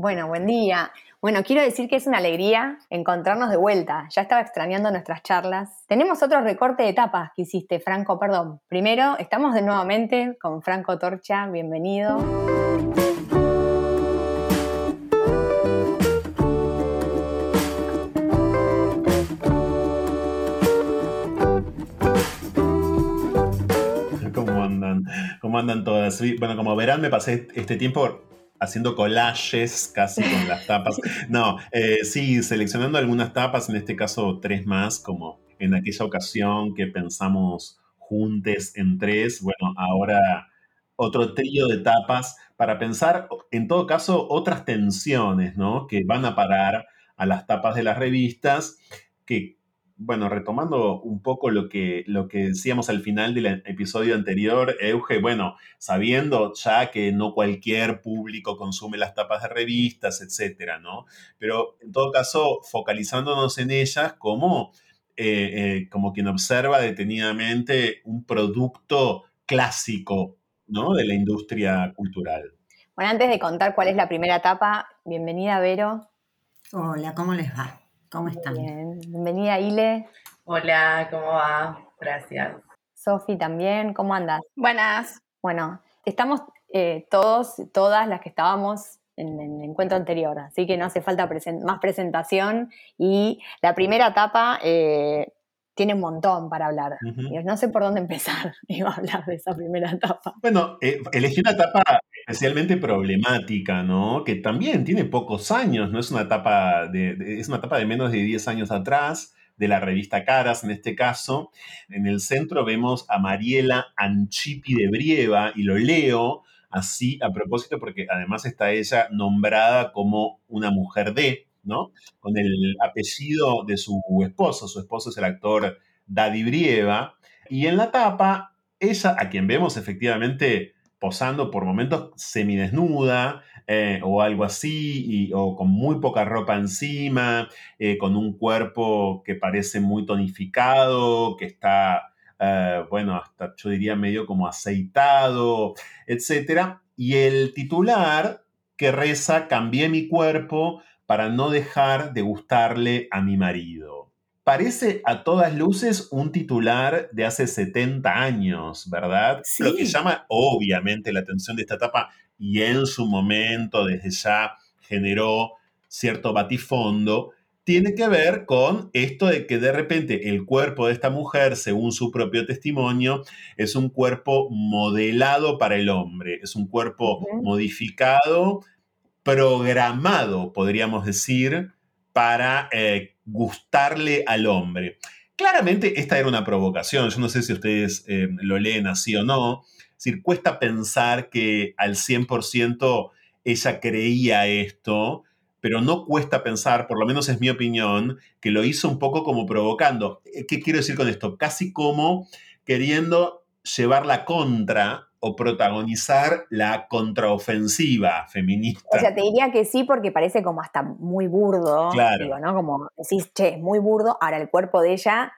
Bueno, buen día. Bueno, quiero decir que es una alegría encontrarnos de vuelta. Ya estaba extrañando nuestras charlas. Tenemos otro recorte de etapas que hiciste, Franco, perdón. Primero, estamos de nuevamente con Franco Torcha. Bienvenido. ¿Cómo andan todas? Bueno, como verán, me pasé este tiempo haciendo collages casi con las tapas. No, eh, sí, seleccionando algunas tapas, en este caso tres más, como en aquella ocasión que pensamos juntes en tres. Bueno, ahora otro trío de tapas para pensar, en todo caso, otras tensiones, ¿no? Que van a parar a las tapas de las revistas, que bueno, retomando un poco lo que, lo que decíamos al final del episodio anterior, Euge, bueno, sabiendo ya que no cualquier público consume las tapas de revistas, etcétera, ¿no? Pero en todo caso, focalizándonos en ellas como, eh, eh, como quien observa detenidamente un producto clásico, ¿no? De la industria cultural. Bueno, antes de contar cuál es la primera etapa, bienvenida, Vero. Hola, ¿cómo les va? ¿Cómo están? Bien. Bienvenida, Ile. Hola, ¿cómo va? Gracias. Sofi también, ¿cómo andas? Buenas. Bueno, estamos eh, todos, todas las que estábamos en, el encuentro anterior, así que no hace falta más presentación. Y la primera etapa eh, tiene un montón para hablar. No sé por dónde empezar, iba a hablar de esa primera etapa. Bueno, eh, elegí una etapa especialmente problemática, ¿no? Que también tiene pocos años, ¿no? Es una etapa de, es una etapa de menos de 10 años atrás, de la revista Caras en este caso. En el centro vemos a Mariela Anchipi de Brieva, y lo leo así a propósito porque además está ella nombrada como una mujer de, ¿no? Con el apellido de su esposo, su esposo es el actor Daddy Brieva, y en la tapa, ella, a quien vemos efectivamente posando por momentos semidesnuda eh, o algo así, o con muy poca ropa encima, eh, con un cuerpo que parece muy tonificado, que está, eh, bueno, hasta yo diría medio como aceitado, etc. Y el titular que reza, cambié mi cuerpo para no dejar de gustarle a mi marido parece a todas luces un titular de hace 70 años, ¿verdad? Lo que llama obviamente la atención de esta etapa y en su momento desde ya generó cierto batifondo, tiene que ver con esto de que de repente el cuerpo de esta mujer, según su propio testimonio, es un cuerpo modelado para el hombre, es un cuerpo modificado, programado, podríamos decir, para eh, gustarle al hombre. Claramente esta era una provocación, yo no sé si ustedes eh, lo leen así o no, cuesta pensar que al 100% ella creía esto, pero no cuesta pensar, por lo menos es mi opinión, que lo hizo un poco como provocando. Eh, ¿Qué quiero decir con esto? Casi como queriendo llevar la contra o protagonizar la contraofensiva feminista. O sea, te diría que sí porque parece como hasta muy burdo. Claro. Digo, ¿no? Como decís, che, es muy burdo. Ahora el cuerpo de ella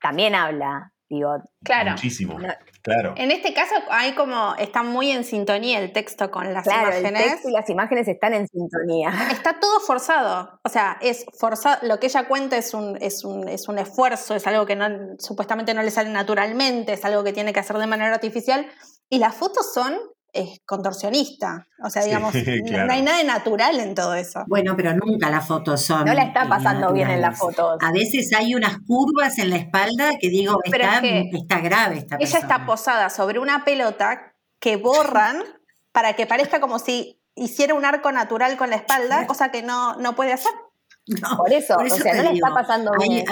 también habla. Digo, claro. Muchísimo. Claro. En este caso hay como, está muy en sintonía el texto con las claro, imágenes. El texto y las imágenes están en sintonía. Está todo forzado. O sea, es forzado. Lo que ella cuenta es un, es un, es un esfuerzo, es algo que no, supuestamente no le sale naturalmente, es algo que tiene que hacer de manera artificial. Y las fotos son eh, contorsionistas. O sea, digamos, no hay nada de natural en todo eso. Bueno, pero nunca las fotos son. No la está pasando bien en las fotos. A veces hay unas curvas en la espalda que digo, está, está, grave esta Ella está posada sobre una pelota que borran para que parezca como si hiciera un arco natural con la espalda, cosa que no, no puede hacer. por eso, o sea, no le está pasando bien.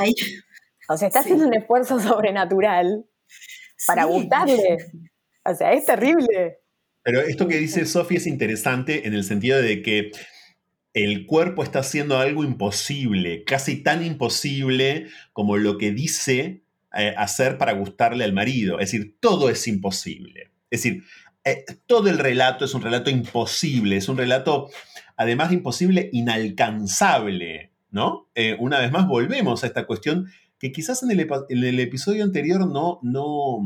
o sea, está haciendo un esfuerzo sobrenatural para gustarle. O sea, es terrible. Pero esto que dice Sofía es interesante en el sentido de que el cuerpo está haciendo algo imposible, casi tan imposible como lo que dice eh, hacer para gustarle al marido. Es decir, todo es imposible. Es decir, eh, todo el relato es un relato imposible, es un relato, además de imposible, inalcanzable, ¿no? Eh, una vez más volvemos a esta cuestión que quizás en el, en el episodio anterior no, no,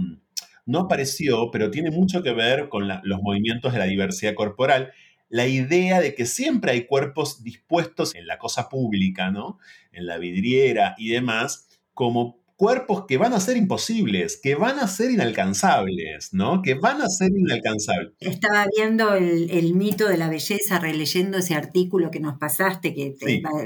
no apareció, pero tiene mucho que ver con los movimientos de la diversidad corporal. la idea de que siempre hay cuerpos dispuestos en la cosa pública, ¿no? En la vidriera y demás, como cuerpos que van a ser imposibles, que van a ser inalcanzables, ¿no? Que van a ser inalcanzables. Estaba viendo el, mito de la belleza, releyendo ese artículo que nos pasaste, que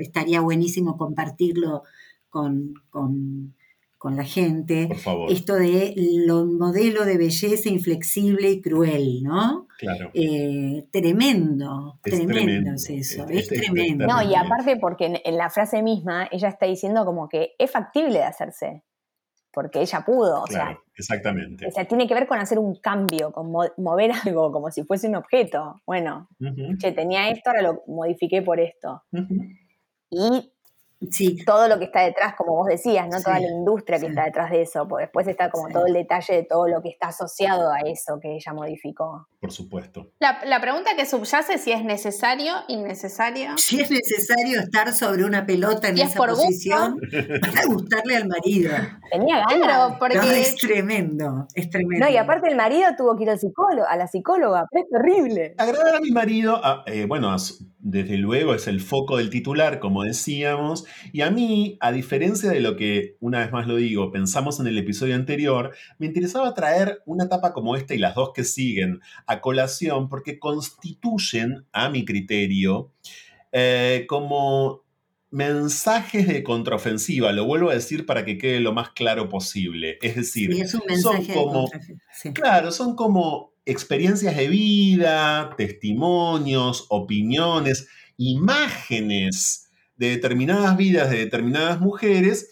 estaría buenísimo compartirlo con, con con la gente. Por favor. Esto de lo modelo de belleza inflexible y cruel, ¿no? Claro. Eh, tremendo, tremendo, es eso, es, tremendo. No, y aparte porque en, la frase misma ella está diciendo como que es factible de hacerse, porque ella pudo, o sea. Exactamente. O sea, tiene que ver con hacer un cambio, con mover algo como si fuese un objeto. Bueno, che, tenía esto, ahora lo modifiqué por esto. Y Sí. todo lo que está detrás, como vos decías, ¿no? Toda la industria que está detrás de eso, porque después está como todo el detalle de todo lo que está asociado a eso que ella modificó. Por supuesto. La, pregunta que subyace es si es necesario, innecesario. Si es necesario estar sobre una pelota en esa posición para gustarle al marido. Tenía ganas. porque... es tremendo, es tremendo. No, y aparte el marido tuvo que ir al psicólogo, a la psicóloga, es terrible. Agradar a mi marido, eh, bueno, desde luego es el foco del titular, como decíamos, y a mí, a diferencia de lo que, una vez más lo digo, pensamos en el episodio anterior, me interesaba traer una etapa como esta y las dos que siguen a colación porque constituyen, a mi criterio, eh, como mensajes de contraofensiva, lo vuelvo a decir para que quede lo más claro posible. Es decir, son como, claro, son como experiencias de vida, testimonios, opiniones, imágenes de determinadas vidas de determinadas mujeres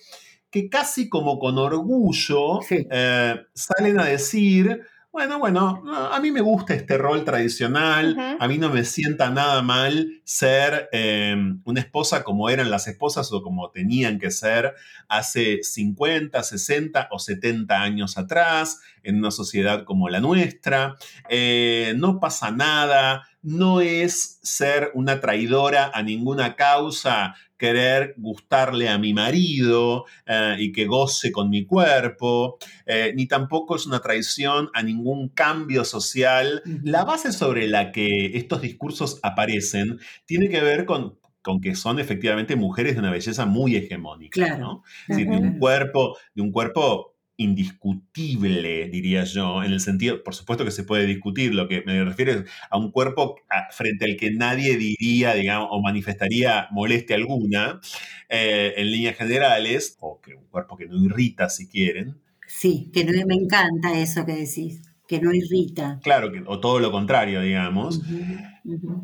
que casi como con orgullo eh, salen a decir, bueno, bueno, a mí me gusta este rol tradicional, a mí no me sienta nada mal ser em, una esposa como eran las esposas o como tenían que ser hace 50, 60 o 70 años atrás, en una sociedad como la nuestra. Eh, no pasa nada, no es ser una traidora a ninguna causa, querer gustarle a mi marido eh, y que goce con mi cuerpo, eh, ni tampoco es una traición a ningún cambio social. La base sobre la que estos discursos aparecen tiene que ver con, con que son efectivamente mujeres de una belleza muy hegemónica, ¿no? de un cuerpo, de un cuerpo indiscutible, diría yo, en el sentido, por supuesto que se puede discutir, lo que me refiero es a un cuerpo frente al que nadie diría, digamos, o manifestaría molestia alguna, eh, en líneas generales, o que un cuerpo que no irrita, si quieren. Sí, que no, me encanta eso que decís que no irrita. Claro, o todo lo contrario, digamos.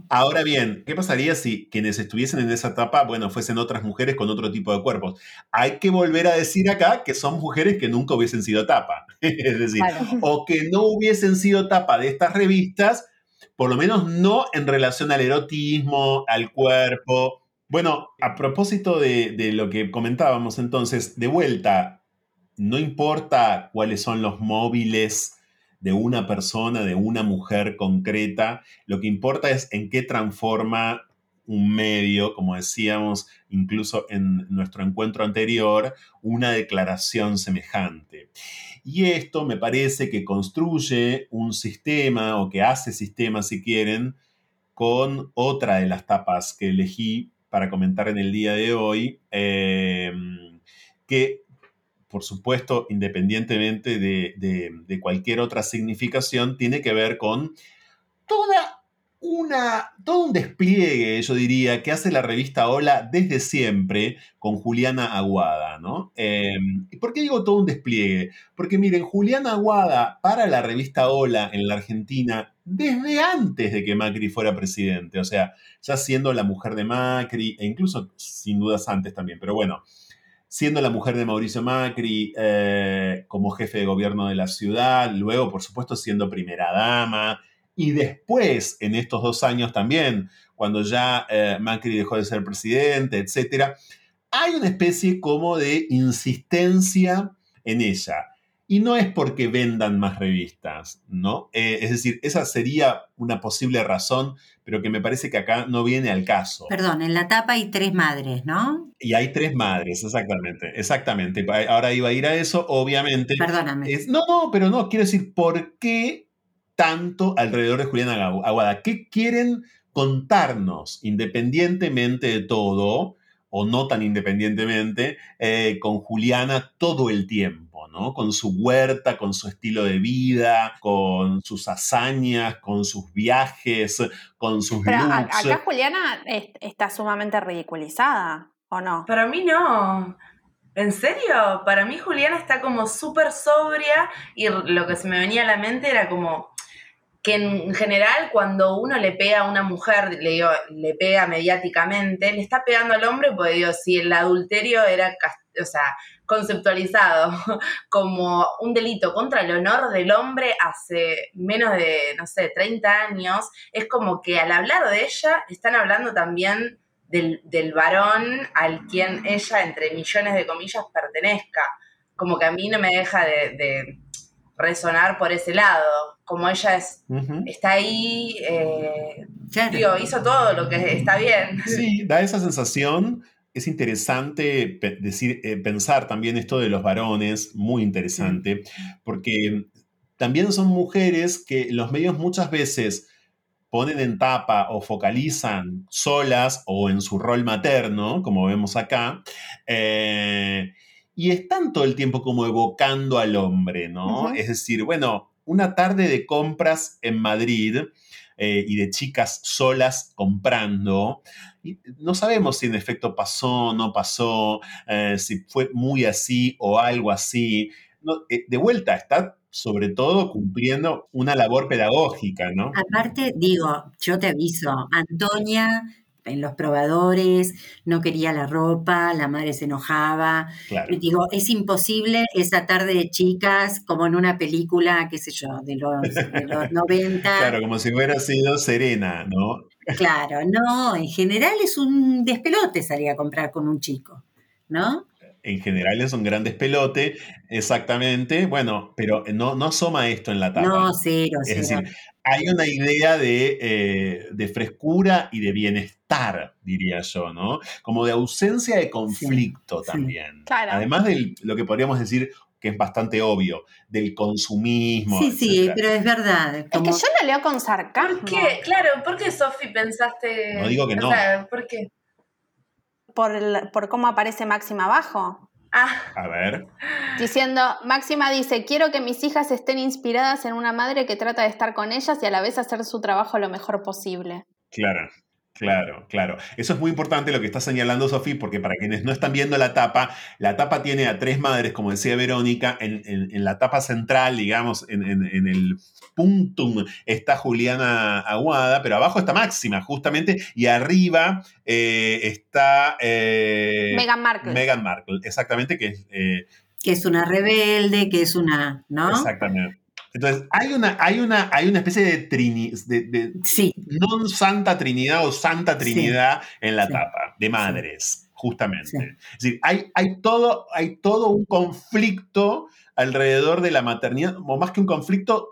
Ahora bien, ¿qué pasaría si quienes estuviesen en esa etapa, bueno, fuesen otras mujeres con otro tipo de cuerpos? Hay que volver a decir acá que son mujeres que nunca hubiesen sido tapa. es decir, o que no hubiesen sido tapa de estas revistas, por lo menos no en relación al erotismo, al cuerpo. Bueno, a propósito de, de lo que comentábamos entonces, de vuelta, no importa cuáles son los móviles de una persona, de una mujer concreta. Lo que importa es en qué transforma un medio, como decíamos incluso en nuestro encuentro anterior, una declaración semejante. Y esto me parece que construye un sistema o que hace sistema, si quieren, con otra de las tapas que elegí para comentar en el día de hoy, eh, que por supuesto, independientemente de, cualquier otra significación, tiene que ver con toda una, todo un despliegue, yo diría, que hace la revista Hola desde siempre con Juliana Aguada, ¿no? ¿Y por qué digo todo un despliegue? Porque miren, Juliana Aguada para la revista Hola en la Argentina desde antes de que Macri fuera presidente, o sea, ya siendo la mujer de Macri, e incluso sin dudas antes también, pero bueno, siendo la mujer de Mauricio Macri eh, como jefe de gobierno de la ciudad, luego, por supuesto, siendo primera dama, y después, en estos dos años también, cuando ya eh, Macri dejó de ser presidente, etc., hay una especie como de insistencia en ella. Y no es porque vendan más revistas, ¿no? Eh, es decir, esa sería una posible razón, pero que me parece que acá no viene al caso. Perdón, en la tapa hay tres madres, ¿no? Y hay tres madres, exactamente, exactamente. Ahora iba a ir a eso, obviamente. Perdóname. no, no, pero no, quiero decir, ¿por qué tanto alrededor de Juliana Aguada? ¿Qué quieren contarnos, independientemente de todo, o no tan independientemente, eh, con Juliana todo el tiempo, ¿no? Con su huerta, con su estilo de vida, con sus hazañas, con sus viajes, con sus Pero acá Juliana está sumamente ridiculizada, ¿o no? Para mí no. ¿En serio? Para mí Juliana está como súper sobria y lo que se me venía a la mente era como que en general cuando uno le pega a una mujer, le, digo, le pega mediáticamente, le está pegando al hombre, porque digo, si el adulterio era, o sea, conceptualizado como un delito contra el honor del hombre hace menos de, no sé, 30 años, es como que al hablar de ella están hablando también del, varón al quien ella, entre millones de comillas, pertenezca. Como que a mí no me deja de resonar por ese lado. Como ella es, está ahí, eh, hizo todo lo que está bien. Sí, da esa sensación. Es interesante decir, eh, pensar también esto de los varones, muy interesante, porque también son mujeres que los medios muchas veces ponen en tapa o focalizan solas o en su rol materno, como vemos acá, eh, y están todo el tiempo como evocando al hombre, ¿no? Es decir, bueno, una tarde de compras en Madrid eh, y de chicas solas comprando. Y no sabemos si en efecto pasó, o no pasó, eh, si fue muy así o algo así. Eh, de vuelta, está sobre todo cumpliendo una labor pedagógica, ¿no? Aparte, digo, yo te aviso, Antonia en los probadores, no quería la ropa, la madre se enojaba. Y digo, es imposible esa tarde de chicas como en una película, qué sé yo, de los, de los 90. Claro, como si hubiera sido Serena, ¿no? Claro, no, en general es un despelote salir a comprar con un chico, ¿no? En general es un gran despelote, exactamente. Bueno, pero no, no asoma esto en la tabla. No, cero, es decir, hay una idea eh, de, frescura y de bienestar, diría yo, ¿no? Como de ausencia de conflicto también. Además de lo que podríamos decir que es bastante obvio, del consumismo. Sí, sí, pero es verdad. Es que yo lo leo con sarcasmo. ¿Por qué? Claro, ¿por qué, Sofi, pensaste...? No digo que no. ¿por qué? Por, por cómo aparece Máxima abajo. Ah. A ver. Diciendo, Máxima dice, quiero que mis hijas estén inspiradas en una madre que trata de estar con ellas y a la vez hacer su trabajo lo mejor posible. Claro. Claro, claro. Eso es muy importante lo que está señalando Sofía, porque para quienes no están viendo la tapa, la tapa tiene a tres madres, como decía Verónica, en, la tapa central, digamos, en, el puntum está Juliana Aguada, pero abajo está Máxima, justamente, y arriba eh, está... Eh, Meghan Markle. Meghan Markle, exactamente, que es... Eh, que es una rebelde, que es una, ¿no? Exactamente. Entonces, hay una, hay una, hay una especie de, trini, de, sí. no santa trinidad o santa trinidad en la tapa, de madres, justamente. Es decir, hay, hay, todo, hay todo un conflicto alrededor de la maternidad, o más que un conflicto,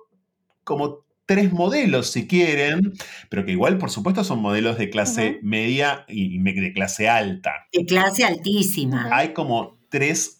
como tres modelos, si quieren, pero que igual, por supuesto, son modelos de clase media y de clase alta. De clase altísima. Hay como tres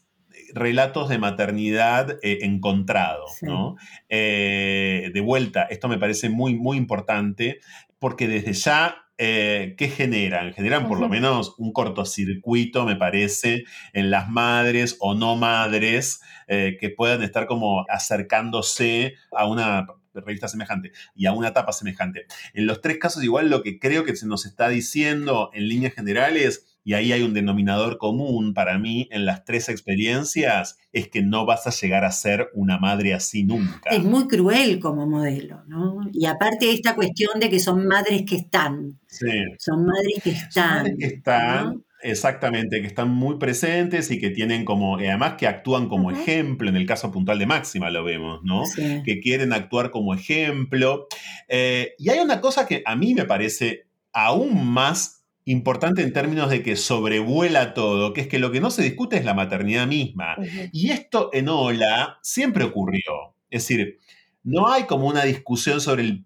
relatos de maternidad eh, encontrados, ¿no? Eh, de vuelta, esto me parece muy, muy importante porque desde ya eh, ¿qué generan? Generan por lo menos un cortocircuito, me parece, en las madres o no madres que puedan estar como acercándose a una revista semejante y a una etapa semejante. En los tres casos, igual lo que creo que se nos está diciendo en líneas generales y ahí hay un denominador común para mí en las tres experiencias, es que no vas a llegar a ser una madre así nunca. Es muy cruel como modelo, ¿no? Y aparte esta cuestión de que son madres que están. Sí. Son madres que están. Son madres que están. Exactamente, que están muy presentes y que tienen como, además que actúan como ejemplo, en el caso puntual de Máxima lo vemos, ¿no? Que quieren actuar como ejemplo. Eh, y hay una cosa que a mí me parece aún más importante en términos de que sobrevuela todo, que es que lo que no se discute es la maternidad misma. Y esto en Ola siempre ocurrió. Es decir, no hay como una discusión sobre el,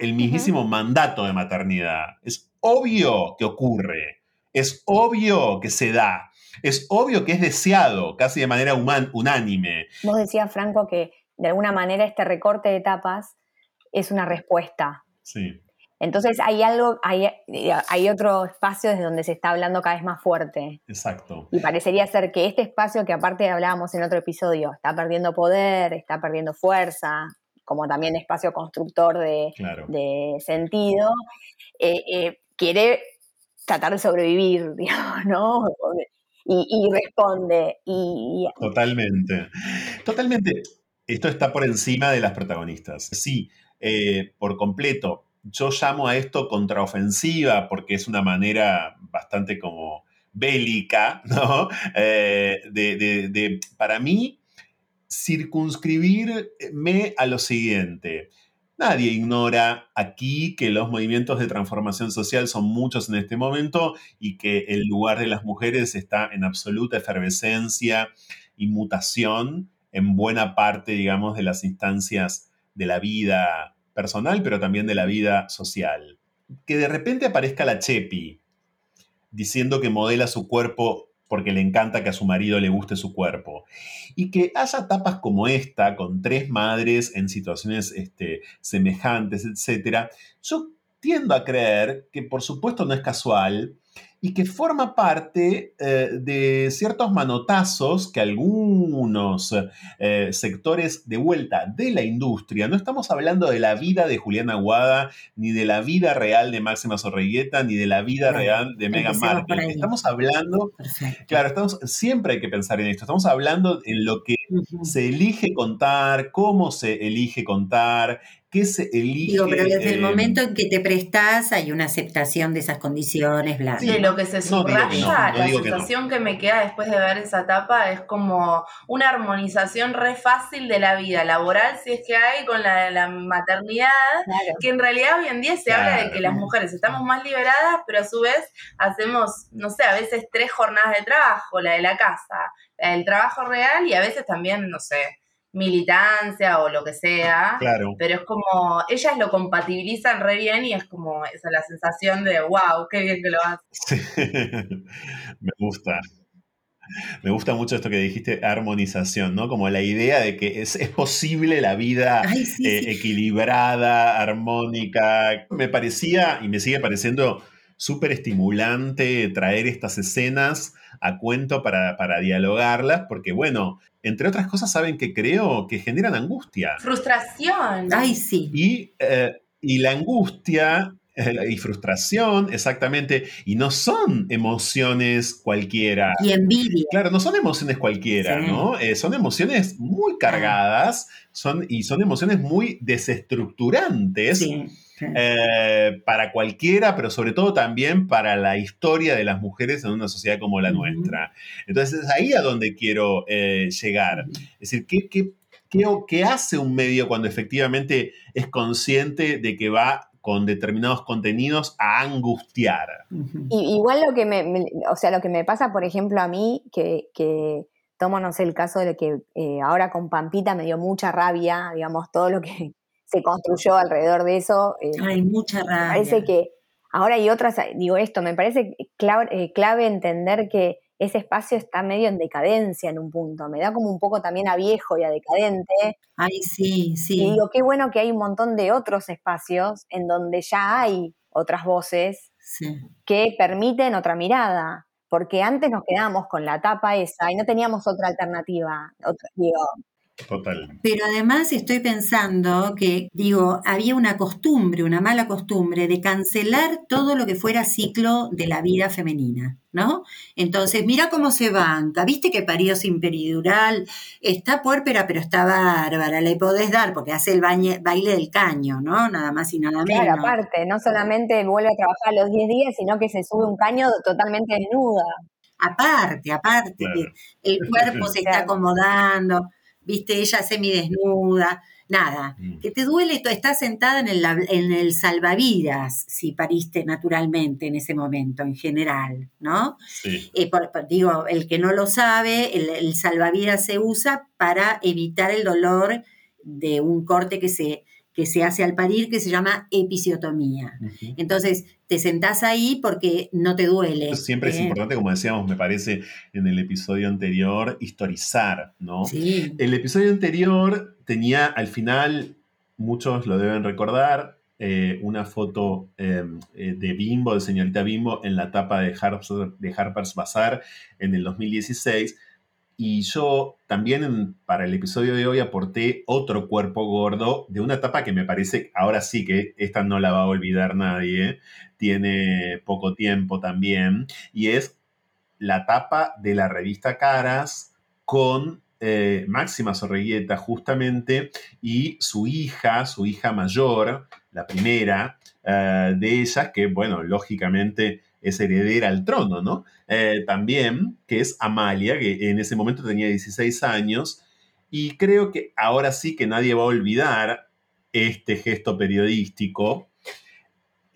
el mismísimo mandato de maternidad. Es obvio que ocurre, es obvio que se da, es obvio que es deseado, casi de manera unánime. Vos decías, Franco, que de alguna manera este recorte de etapas es una respuesta. Sí Entonces hay algo, hay, hay otro espacio desde donde se está hablando cada vez más fuerte. Exacto. Y parecería ser que este espacio que aparte hablábamos en otro episodio, está perdiendo poder, está perdiendo fuerza, como también espacio constructor de, sentido, eh, eh, quiere tratar de sobrevivir, digamos, ¿no? Y, responde. Y, Totalmente. Totalmente. Esto está por encima de las protagonistas. Sí, eh, por completo yo llamo a esto contraofensiva porque es una manera bastante como bélica, ¿no? Eh, de, para mí, circunscribirme a lo siguiente. Nadie ignora aquí que los movimientos de transformación social son muchos en este momento y que el lugar de las mujeres está en absoluta efervescencia y mutación en buena parte, digamos, de las instancias de la vida personal, pero también de la vida social. Que de repente aparezca la Chepi diciendo que modela su cuerpo porque le encanta que a su marido le guste su cuerpo. Y que haya tapas como esta, con tres madres en situaciones este, semejantes, etc. Yo tiendo a creer que por supuesto no es casual, y que forma parte eh, de ciertos manotazos que algunos eh, sectores de vuelta de la industria, no estamos hablando de la vida de Juliana Aguada, ni de la vida real de Máxima Sorregueta, ni de la vida real de Meghan Markle. Estamos hablando, claro, estamos, siempre hay que pensar en esto, estamos hablando en lo que se elige contar, cómo se elige contar, se elige. Digo, pero desde el momento en que te prestas hay una aceptación de esas condiciones, bla. Sí, lo que se subraya, la sensación que, me queda después de ver esa etapa es como una armonización re fácil de la vida laboral, si es que hay, con la de la maternidad, que en realidad hoy en día se habla de que las mujeres estamos más liberadas, pero a su vez hacemos, no sé, a veces tres jornadas de trabajo, la de la casa, la del trabajo real y a veces también, no sé, militancia o lo que sea. Claro. Pero es como, ellas lo compatibilizan re bien y es como esa la sensación de, wow, qué bien que lo hacen. Me gusta. Me gusta mucho esto que dijiste, armonización, ¿no? Como la idea de que es, posible la vida eh, equilibrada, armónica. Me parecía y me sigue pareciendo súper estimulante traer estas escenas a cuento para, para, dialogarlas, porque bueno, entre otras cosas, saben que creo que generan angustia. Frustración. Ay, sí. Y, eh, y la angustia eh, y frustración, exactamente, y no son emociones cualquiera. Y envidia. Claro, no son emociones cualquiera, ¿no? Eh, son emociones muy cargadas son, y son emociones muy desestructurantes. Sí eh, para cualquiera, pero sobre todo también para la historia de las mujeres en una sociedad como la nuestra. Entonces es ahí a donde quiero eh, llegar. Es decir, ¿qué, qué, qué, hace un medio cuando efectivamente es consciente de que va con determinados contenidos a angustiar? igual lo que me, o sea, lo que me pasa, por ejemplo, a mí, que, que tomo, no sé, el caso de que eh, ahora con Pampita me dio mucha rabia, digamos, todo lo que se construyó alrededor de eso. Eh, hay mucha rabia. Me parece que ahora hay otras, digo esto, me parece clave, eh, clave, entender que ese espacio está medio en decadencia en un punto, me da como un poco también a viejo y a decadente. Ay, sí, sí. Y digo, qué bueno que hay un montón de otros espacios en donde ya hay otras voces que permiten otra mirada, porque antes nos quedamos con la tapa esa y no teníamos otra alternativa. digo, Total. Pero además estoy pensando que, digo, había una costumbre, una mala costumbre de cancelar todo lo que fuera ciclo de la vida femenina, ¿no? Entonces, mira cómo se banca, viste que parió sin peridural, está puérpera pero está bárbara, le podés dar porque hace el baile del caño, ¿no? Nada más y nada menos. Claro, aparte, no solamente vuelve a trabajar los 10 días, sino que se sube un caño totalmente desnuda. Aparte, aparte, el cuerpo se está acomodando viste, ella semidesnuda, nada, mm. que te duele, estás sentada en el, en el salvavidas, si pariste naturalmente en ese momento, en general, ¿no? Sí. Eh, digo, el que no lo sabe, el, el salvavidas se usa para evitar el dolor de un corte que se que se hace al parir que se llama episiotomía. Entonces, te sentás ahí porque no te duele. Siempre es ¿eh? importante, como decíamos, me parece, en el episodio anterior, historizar, ¿no? Sí. El episodio anterior tenía al final, muchos lo deben recordar, eh, una foto em, eh, de Bimbo, de señorita Bimbo, en la tapa de, de Harper's Bazaar en el 2016. Y yo también para el episodio de hoy aporté otro cuerpo gordo de una tapa que me parece, ahora sí que esta no la va a olvidar nadie, tiene poco tiempo también, y es la tapa de la revista Caras con eh, Máxima Sorreguieta justamente y su hija, su hija mayor, la primera eh, de ellas, que bueno, lógicamente es heredera al trono, ¿no? Eh, también, que es Amalia, que en ese momento tenía 16 años, y creo que ahora sí que nadie va a olvidar este gesto periodístico,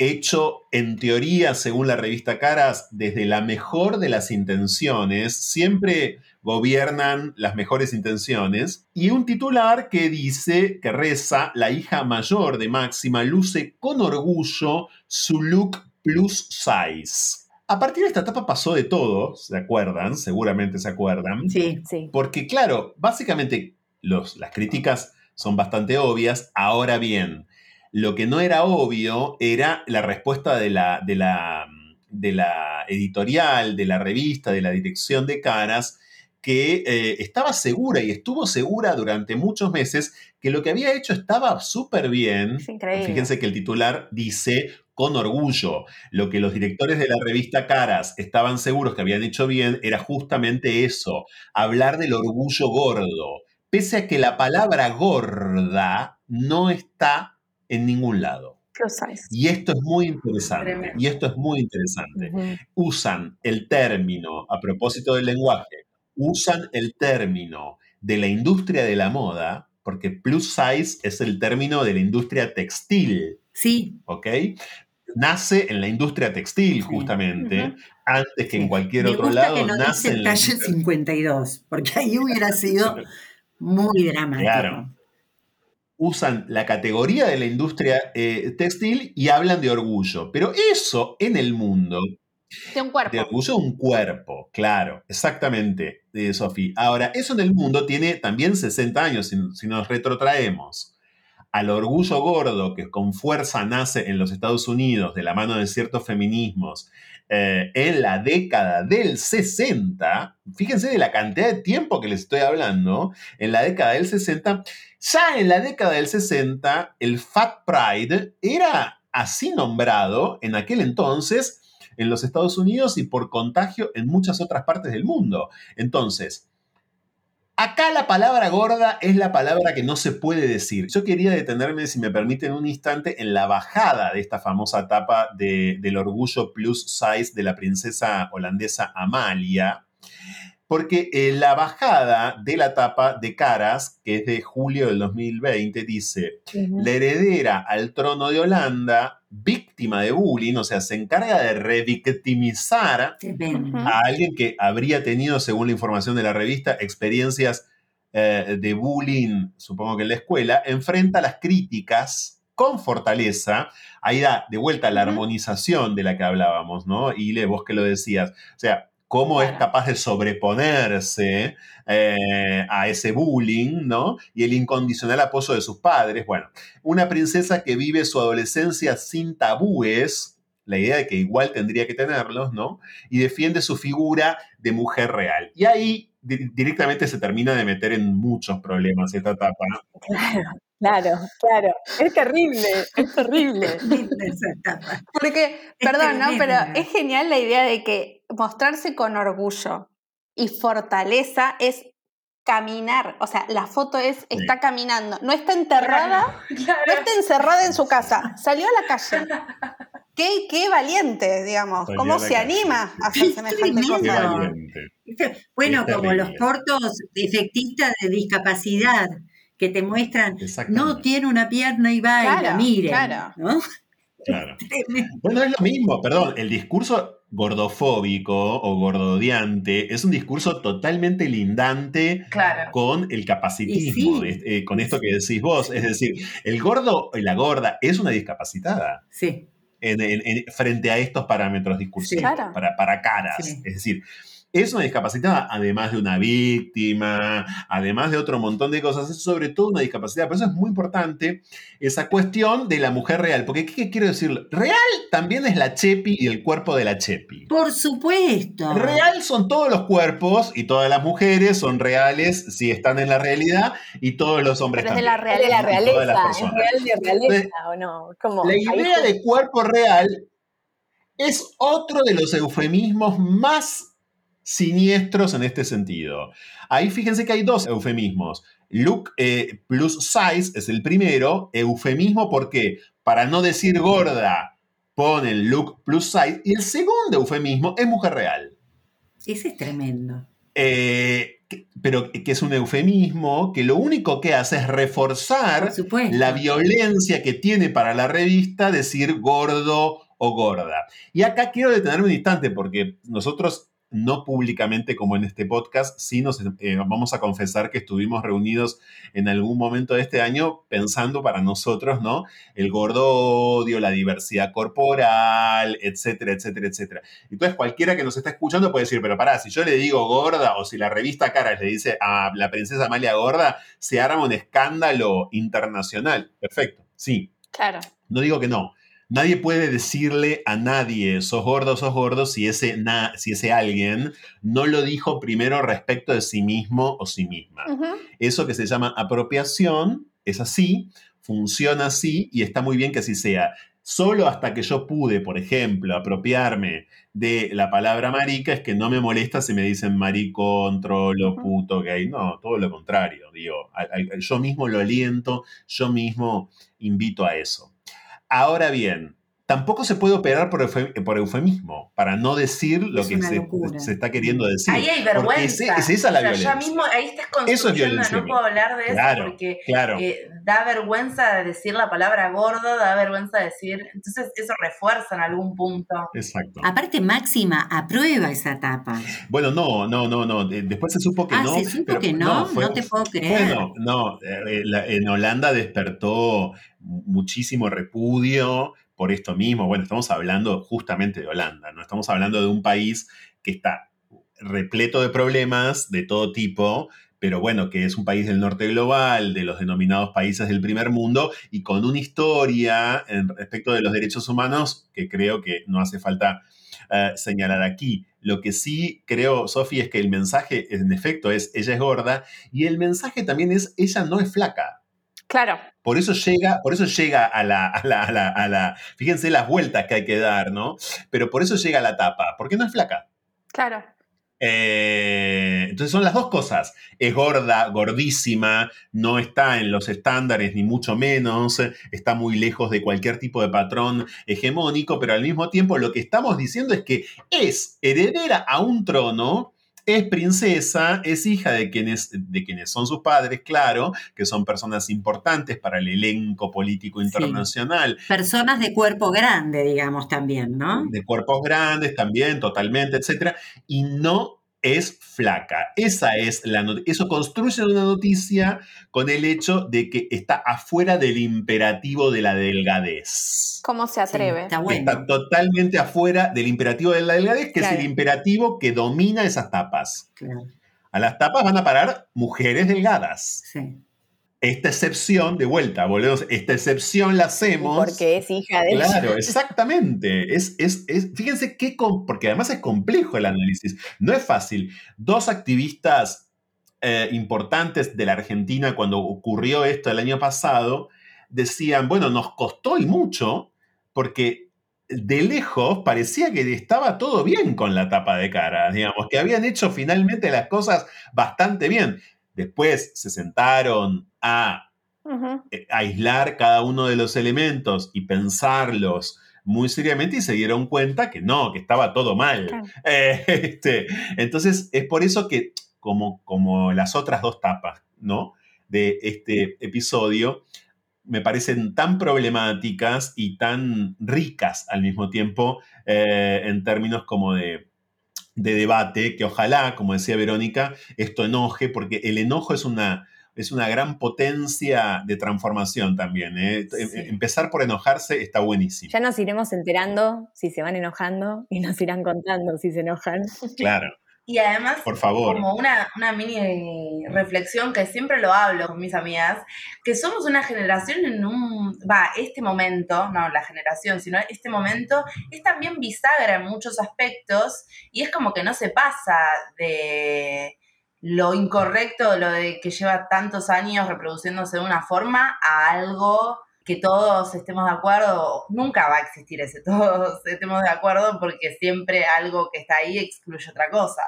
hecho en teoría, según la revista Caras, desde la mejor de las intenciones, siempre gobiernan las mejores intenciones, y un titular que dice, que reza, la hija mayor de Máxima luce con orgullo su look plus size. A partir de esta etapa pasó de todo, ¿se acuerdan? Seguramente se acuerdan. Sí, sí. Porque claro, básicamente los, las críticas son bastante obvias. Ahora bien, lo que no era obvio era la respuesta de la, de la, de la editorial, de la revista, de la dirección de Caras, que eh, estaba segura y estuvo segura durante muchos meses que lo que había hecho estaba súper bien. Fíjense que el titular dice con orgullo. Lo que los directores de la revista Caras estaban seguros que habían hecho bien era justamente eso, hablar del orgullo gordo, pese a que la palabra gorda no está en ningún lado. Y esto es muy interesante. Y esto es muy interesante. Usan el término, a propósito del lenguaje, usan el término de la industria de la moda, porque plus size es el término de la industria textil. Sí. ¿Ok? Nace en la industria textil, justamente, antes que en cualquier otro lado. Que no nace en la talle 52, porque ahí hubiera sido muy dramático. Claro usan la categoría de la industria eh, textil y hablan de orgullo. Pero eso en el mundo... De un cuerpo. De orgullo un cuerpo, claro, exactamente, de Sofía. Ahora, eso en el mundo tiene también 60 años, si, nos retrotraemos al orgullo gordo que con fuerza nace en los Estados Unidos de la mano de ciertos feminismos eh, en la década del 60, fíjense de la cantidad de tiempo que les estoy hablando, en la década del 60, ya en la década del 60, el Fat Pride era así nombrado en aquel entonces en los Estados Unidos y por contagio en muchas otras partes del mundo. Entonces, acá la palabra gorda es la palabra que no se puede decir. Yo quería detenerme, si me permiten un instante, en la bajada de esta famosa tapa del orgullo plus size de la princesa holandesa Amalia porque eh, la bajada de la tapa de Caras, que es de julio del 2020, dice, la heredera al trono de Holanda, víctima de bullying, o sea, se encarga de revictimizar a alguien que habría tenido, según la información de la revista, experiencias eh, de bullying, supongo que en la escuela, enfrenta las críticas con fortaleza. Ahí da de vuelta la armonización de la que hablábamos, ¿no? Y le vos que lo decías. O sea, cómo es capaz de sobreponerse eh, a ese bullying, ¿no? Y el incondicional apoyo de sus padres. Bueno, una princesa que vive su adolescencia sin tabúes, la idea de que igual tendría que tenerlos, ¿no? Y defiende su figura de mujer real. Y ahí directamente se termina de meter en muchos problemas esta etapa. Claro, claro, claro. Es terrible, es terrible. Porque, perdón, ¿no? Pero es genial la idea de que mostrarse con orgullo y fortaleza es caminar, o sea, la foto es, está caminando, no está enterrada, no está encerrada en su casa, salió a la calle. Qué, qué valiente, digamos, cómo se anima a hacer semejante cosa. Bueno, como los cortos efectistas de discapacidad que te muestran, no tiene una pierna y baila, claro, miren, claro. ¿no? Claro. Bueno, es lo mismo, perdón, el discurso gordofóbico o gordodiante es un discurso totalmente lindante con el capacitismo, eh, con esto que decís vos. Es decir, el gordo y la gorda es una discapacitada. Sí. frente a estos parámetros discursivos, para, para, caras. Es decir, es una discapacidad, además de una víctima, además de otro montón de cosas, es sobre todo una discapacidad. Por eso es muy importante esa cuestión de la mujer real. Porque, ¿qué, quiero decir? Real también es la Chepi y el cuerpo de la Chepi. Por supuesto. Real son todos los cuerpos y todas las mujeres son reales si están en la realidad y todos los hombres Pero también. Es de la, realeza, es real de realeza o no. la idea de cuerpo real es otro de los eufemismos más siniestros en este sentido. Ahí fíjense que hay dos eufemismos. Look eh, plus size es el primero, eufemismo porque para no decir gorda ponen look plus size y el segundo eufemismo es mujer real. Ese es tremendo. Eh, pero que es un eufemismo que lo único que hace es reforzar la violencia que tiene para la revista decir gordo o gorda. Y acá quiero detenerme un instante porque nosotros no públicamente como en este podcast, sí nos eh, vamos a confesar que estuvimos reunidos en algún momento de este año pensando para nosotros, ¿no? El gordo odio, la diversidad corporal, etcétera, etcétera, etcétera. Entonces cualquiera que nos está escuchando puede decir, pero pará, si yo le digo gorda o si la revista Caras le dice a la princesa Amalia gorda, se arma un escándalo internacional. Perfecto, sí. Claro. No digo que no. Nadie puede decirle a nadie, sos gordo, sos gordo, si ese, si ese alguien no lo dijo primero respecto de sí mismo o sí misma. Eso que se llama apropiación es así, funciona así y está muy bien que así sea. Solo hasta que yo pude, por ejemplo, apropiarme de la palabra marica es que no me molesta si me dicen maricón, trolo, puto, gay. No, todo lo contrario. Digo, yo mismo lo aliento, yo mismo invito a eso. Ahora bien, tampoco se puede operar por, eufemismo, para no decir lo que se, está queriendo decir. Ahí hay vergüenza. Es, esa la violencia. mismo, ahí estás construyendo, no puedo hablar de eso porque eh, da vergüenza decir la palabra gordo, da vergüenza decir, entonces eso refuerza en algún punto. Exacto. Aparte, Máxima aprueba esa etapa. Bueno, no, no, no, no. Después se supo que ah, no. se supo que no, no, te puedo creer. Bueno, no, eh, en Holanda despertó muchísimo repudio por esto mismo. Bueno, estamos hablando justamente de Holanda, ¿no? Estamos hablando de un país que está repleto de problemas de todo tipo, pero bueno, que es un país del norte global, de los denominados países del primer mundo, y con una historia en respecto de los derechos humanos que creo que no hace falta eh, señalar aquí. Lo que sí creo, Sofi, es que el mensaje, en efecto, es ella es gorda, y el mensaje también es ella no es flaca. Claro. Por eso llega, por eso llega a la, a la, a la, fíjense las vueltas que hay que dar, ¿no? Pero por eso llega a la tapa, porque no es flaca. Claro. Eh, entonces son las dos cosas. Es gorda, gordísima, no está en los estándares ni mucho menos, está muy lejos de cualquier tipo de patrón hegemónico, pero al mismo tiempo lo que estamos diciendo es que es heredera a un trono es princesa, es hija de quienes, de quienes son sus padres, claro, que son personas importantes para el elenco político internacional. Personas de cuerpo grande, digamos, también, ¿no? De cuerpos grandes también, totalmente, etcétera. Y no es flaca. Esa es la Eso construye una noticia con el hecho de que está afuera del imperativo de la delgadez. ¿Cómo se atreve? está, totalmente afuera del imperativo de la delgadez, que es el imperativo que domina esas tapas. A las tapas van a parar mujeres delgadas. Sí esta excepción, de vuelta, volvemos, esta excepción la hacemos. Porque es hija de Claro, exactamente. Es, es, fíjense qué, porque además es complejo el análisis, no es fácil. Dos activistas eh, importantes de la Argentina cuando ocurrió esto el año pasado decían, bueno, nos costó y mucho porque de lejos parecía que estaba todo bien con la tapa de cara, digamos, que habían hecho finalmente las cosas bastante bien. Después se sentaron a eh, aislar cada uno de los elementos y pensarlos muy seriamente y se dieron cuenta que no, que estaba todo mal. Eh, este, entonces es por eso que, como, como las otras dos tapas, ¿no? De este episodio, me parecen tan problemáticas y tan ricas al mismo tiempo eh, en términos como de de debate, que ojalá, como decía Verónica, esto enoje, porque el enojo es una, es una gran potencia de transformación también. ¿eh? Em, empezar por enojarse está buenísimo. Ya nos iremos enterando si se van enojando y nos irán contando si se enojan. Claro. Y además, Por favor. como una, una mini reflexión que siempre lo hablo con mis amigas, que somos una generación en un, va, este momento, no la generación, sino este momento es también bisagra en muchos aspectos y es como que no se pasa de lo incorrecto, lo de que lleva tantos años reproduciéndose de una forma a algo que todos estemos de acuerdo, nunca va a existir ese todos estemos de acuerdo porque siempre algo que está ahí excluye otra cosa.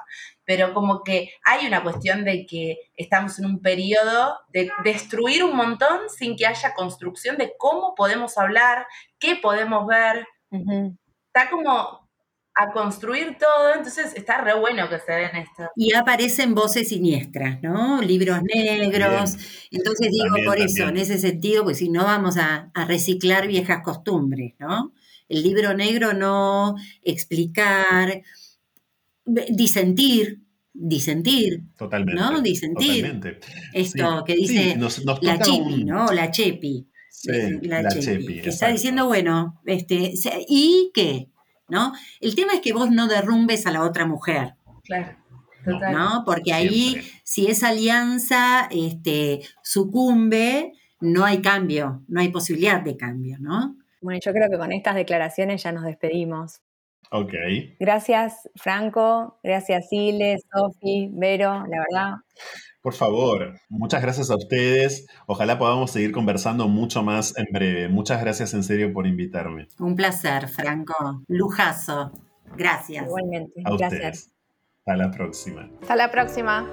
Pero como que hay una cuestión de que estamos en un periodo de destruir un montón sin que haya construcción de cómo podemos hablar, qué podemos ver. Está como, a construir todo, entonces está re bueno que se den esto. Y aparecen voces siniestras, ¿no? Libros negros. Entonces digo por eso, en ese sentido, pues si no vamos a, reciclar viejas costumbres, ¿no? El libro negro no explicar, disentir, disentir. Totalmente. ¿No? Disentir. Esto que dice la chipi, ¿no? La chepi. la, chepi. que está diciendo, bueno, este, ¿y qué? ¿No? El tema es que vos no derrumbes a la otra mujer. Claro. ¿no? Porque ahí, si esa alianza este, sucumbe, no hay cambio, no hay posibilidad de cambio, ¿no? Bueno, yo creo que con estas declaraciones ya nos despedimos. Ok. Gracias, Franco. Gracias, Ile, Sofi, Vero, la verdad. Por favor, muchas gracias a ustedes. Ojalá podamos seguir conversando mucho más en breve. Muchas gracias en serio por invitarme. Un placer, Franco. Lujazo. Gracias. Igualmente. A gracias. Ustedes. Hasta la próxima. Hasta la próxima.